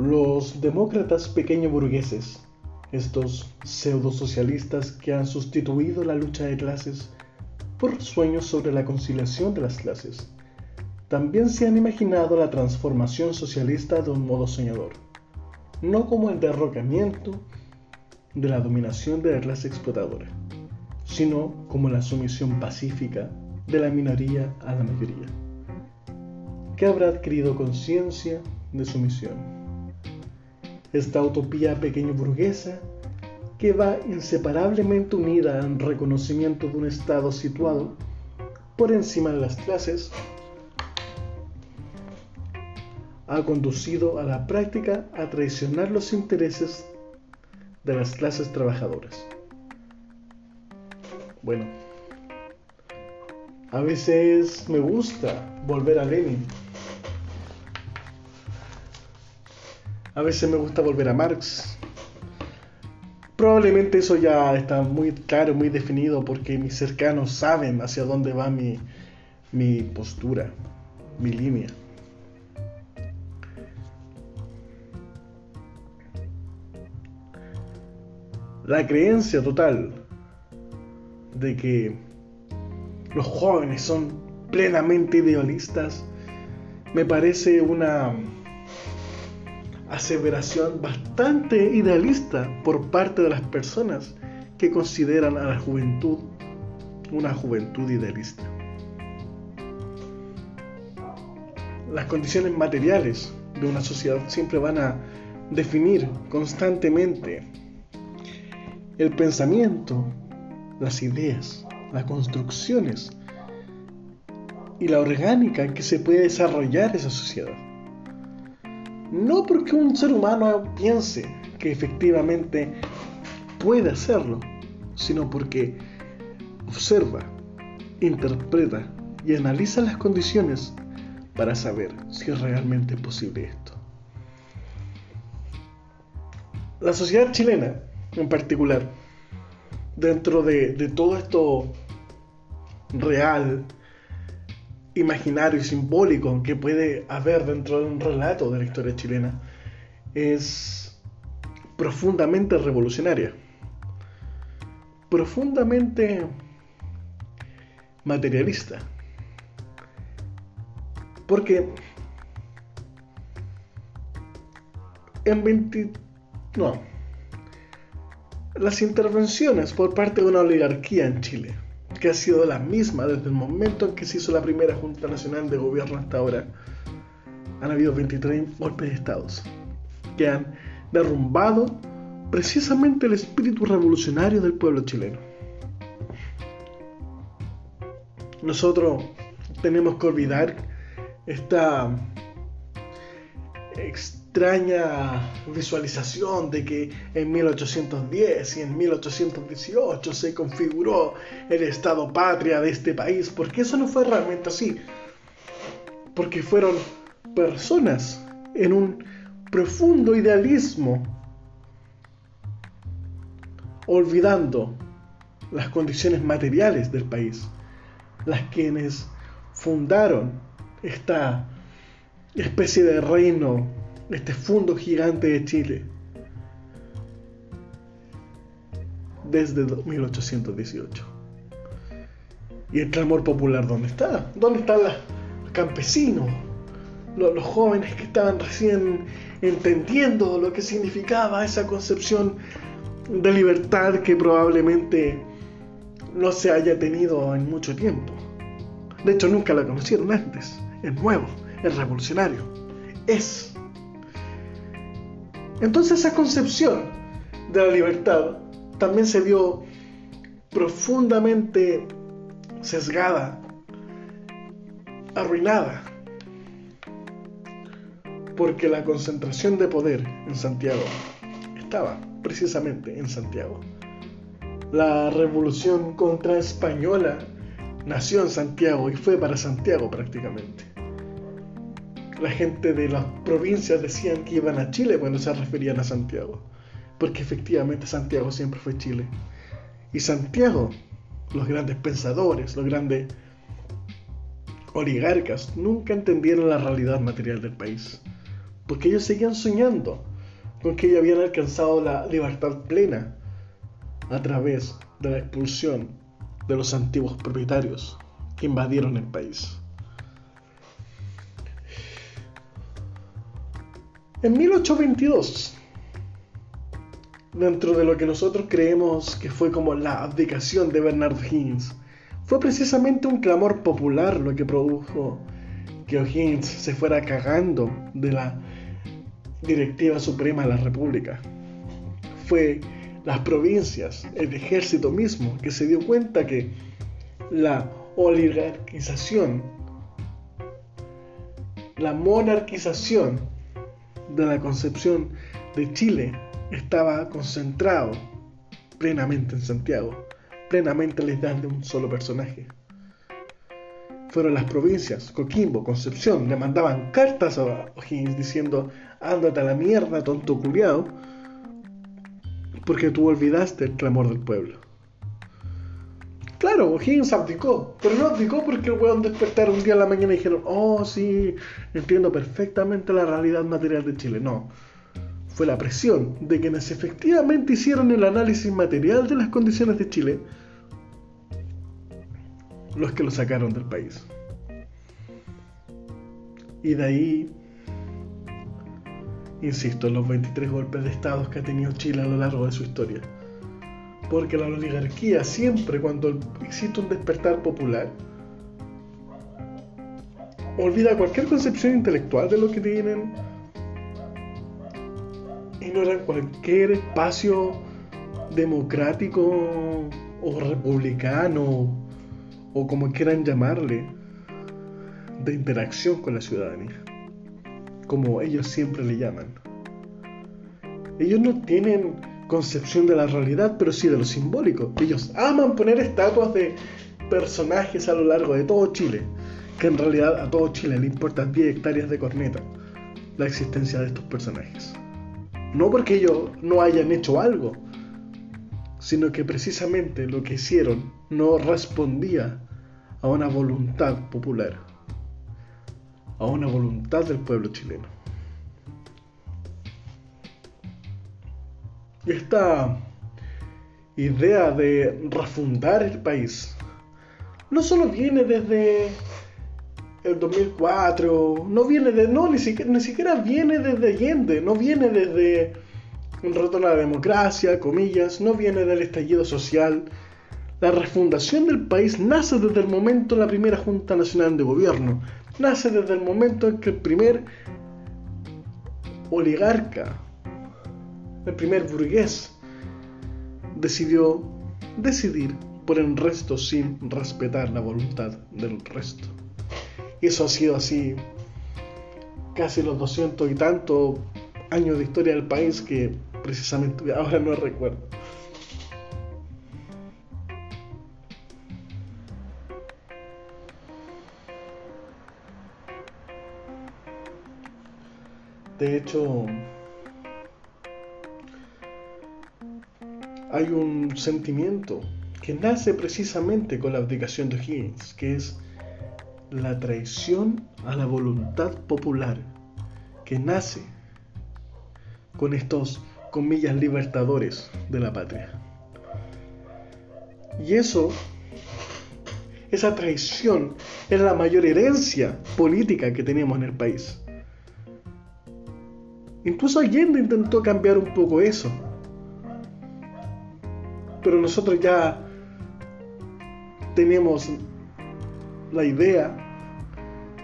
Los demócratas pequeño burgueses, estos pseudo socialistas que han sustituido la lucha de clases por sueños sobre la conciliación de las clases, también se han imaginado la transformación socialista de un modo soñador, no como el derrocamiento de la dominación de la clase explotadora, sino como la sumisión pacífica de la minoría a la mayoría, que habrá adquirido conciencia de su misión. Esta utopía pequeño burguesa que va inseparablemente unida al reconocimiento de un Estado situado por encima de las clases, ha conducido a la práctica a traicionar los intereses de las clases trabajadoras. Bueno, a veces me gusta volver a Lenin. A veces me gusta volver a Marx. Probablemente eso ya está muy claro, muy definido, porque mis cercanos saben hacia dónde va mi, mi postura, mi línea. la creencia total de que los jóvenes son plenamente idealistas me parece una aseveración bastante idealista por parte de las personas que consideran a la juventud una juventud idealista. Las condiciones materiales de una sociedad siempre van a definir constantemente el pensamiento, las ideas, las construcciones y la orgánica que se puede desarrollar esa sociedad. No porque un ser humano piense que efectivamente puede hacerlo, sino porque observa, interpreta y analiza las condiciones para saber si es realmente posible esto. La sociedad chilena en particular, dentro de, todo esto real, imaginario y simbólico que puede haber dentro de un relato de la historia chilena, es profundamente revolucionaria, profundamente materialista. Porque en 20... No, las intervenciones por parte de una oligarquía en Chile, que ha sido la misma desde el momento en que se hizo la primera Junta Nacional de Gobierno hasta ahora, han habido 23 golpes de estados que han derrumbado precisamente el espíritu revolucionario del pueblo chileno. Nosotros tenemos que olvidar esta extraña visualización de que en 1810 y en 1818 se configuró el Estado patria de este país, porque eso no fue realmente así. Porque fueron personas en un profundo idealismo, olvidando las condiciones materiales del país, las quienes fundaron esta especie de reino este fondo gigante de Chile desde 1818. ¿Y el clamor popular dónde está? ¿Dónde están los campesinos? Los, jóvenes que estaban recién entendiendo lo que significaba esa concepción de libertad que probablemente no se haya tenido en mucho tiempo. De hecho, nunca la conocieron antes. Es nuevo, es revolucionario. Es entonces esa concepción de la libertad también se vio profundamente sesgada, arruinada, porque la concentración de poder en Santiago estaba precisamente en Santiago. La revolución contra española nació en Santiago y fue para Santiago prácticamente la gente de las provincias decían que iban a Chile cuando se referían a Santiago, porque efectivamente Santiago siempre fue Chile. Y Santiago, los grandes pensadores, los grandes oligarcas, nunca entendieron la realidad material del país, porque ellos seguían soñando con que ellos habían alcanzado la libertad plena a través de la expulsión de los antiguos propietarios que invadieron el país. En 1822, dentro de lo que nosotros creemos que fue como la abdicación de Bernard Higgins, fue precisamente un clamor popular lo que produjo que O'Higgins se fuera cagando de la directiva suprema de la República. Fue las provincias, el ejército mismo, que se dio cuenta que la oligarquización, la monarquización de la concepción de Chile estaba concentrado plenamente en Santiago, plenamente en la idea de un solo personaje. Fueron las provincias, Coquimbo, Concepción, le mandaban cartas a O'Higgins diciendo, ándate a la mierda, tonto culiado, porque tú olvidaste el clamor del pueblo. Claro, O'Higgins abdicó, pero no abdicó porque el weón despertaron un día en la mañana y dijeron, oh sí, entiendo perfectamente la realidad material de Chile. No, fue la presión de quienes efectivamente hicieron el análisis material de las condiciones de Chile los que lo sacaron del país. Y de ahí, insisto, los 23 golpes de estados que ha tenido Chile a lo largo de su historia porque la oligarquía siempre cuando existe un despertar popular olvida cualquier concepción intelectual de lo que tienen, ignoran cualquier espacio democrático o republicano o como quieran llamarle de interacción con la ciudadanía, como ellos siempre le llaman. Ellos no tienen concepción de la realidad, pero sí de lo simbólico. Ellos aman poner estatuas de personajes a lo largo de todo Chile, que en realidad a todo Chile le importan 10 hectáreas de corneta la existencia de estos personajes. No porque ellos no hayan hecho algo, sino que precisamente lo que hicieron no respondía a una voluntad popular, a una voluntad del pueblo chileno. Esta idea de refundar el país no solo viene desde el 2004, no viene de, no, ni siquiera, viene desde Allende, no viene desde un retorno a la democracia, comillas, no viene del estallido social. La refundación del país nace desde el momento de la primera Junta Nacional de Gobierno, nace desde el momento en que el primer oligarca el primer burgués, decidió decidir por el resto sin respetar la voluntad del resto. Y eso ha sido así casi los doscientos y tantos años de historia del país que precisamente ahora no recuerdo. De hecho, hay un sentimiento que nace precisamente con la abdicación de Higgins, que es la traición a la voluntad popular, que nace con estos, comillas, libertadores de la patria. Y eso, esa traición, es la mayor herencia política que tenemos en el país. Incluso Allende intentó cambiar un poco eso pero nosotros ya tenemos la idea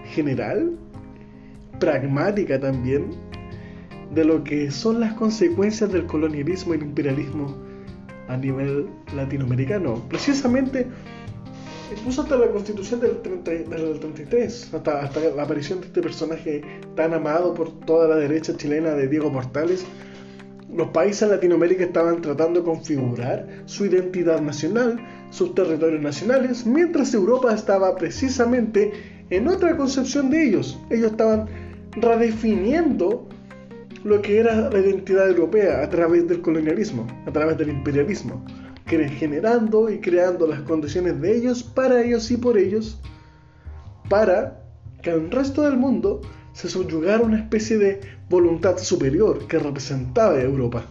general, pragmática también, de lo que son las consecuencias del colonialismo y el imperialismo a nivel latinoamericano. Precisamente, incluso hasta la constitución del, 33, hasta, hasta la aparición de este personaje tan amado por toda la derecha chilena de Diego Portales, los países de Latinoamérica estaban tratando de configurar su identidad nacional, sus territorios nacionales, mientras Europa estaba precisamente en otra concepción de ellos. Ellos estaban redefiniendo lo que era la identidad europea a través del colonialismo, a través del imperialismo, generando y creando las condiciones de ellos, para ellos y por ellos, para que el resto del mundo se subyugara una especie de voluntad superior que representaba a Europa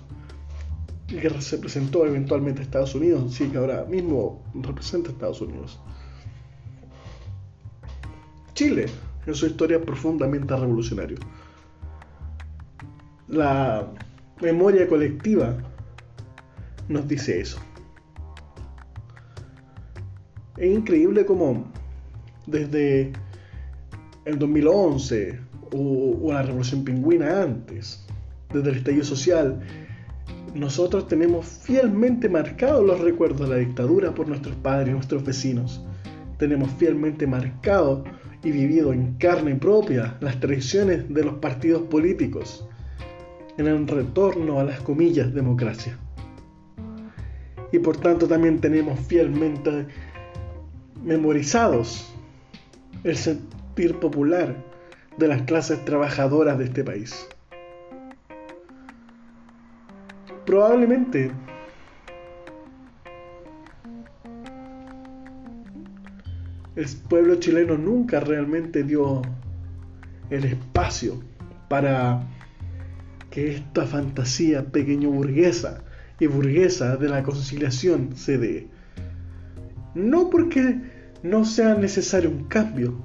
y que representó eventualmente a Estados Unidos, sí que ahora mismo representa a Estados Unidos. Chile, en su historia profundamente revolucionario. La memoria colectiva nos dice eso. Es increíble como desde el 2011 o, la revolución pingüina antes, desde el estallido social, nosotros tenemos fielmente marcados los recuerdos de la dictadura por nuestros padres y nuestros vecinos. Tenemos fielmente marcado y vivido en carne propia las traiciones de los partidos políticos en el retorno a las comillas democracia. Y por tanto también tenemos fielmente memorizados el sentir popular de las clases trabajadoras de este país. Probablemente el pueblo chileno nunca realmente dio el espacio para que esta fantasía pequeño burguesa y burguesa de la conciliación se dé. No porque no sea necesario un cambio,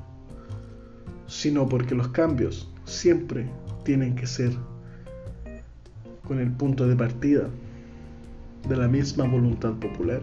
sino porque los cambios siempre tienen que ser con el punto de partida de la misma voluntad popular.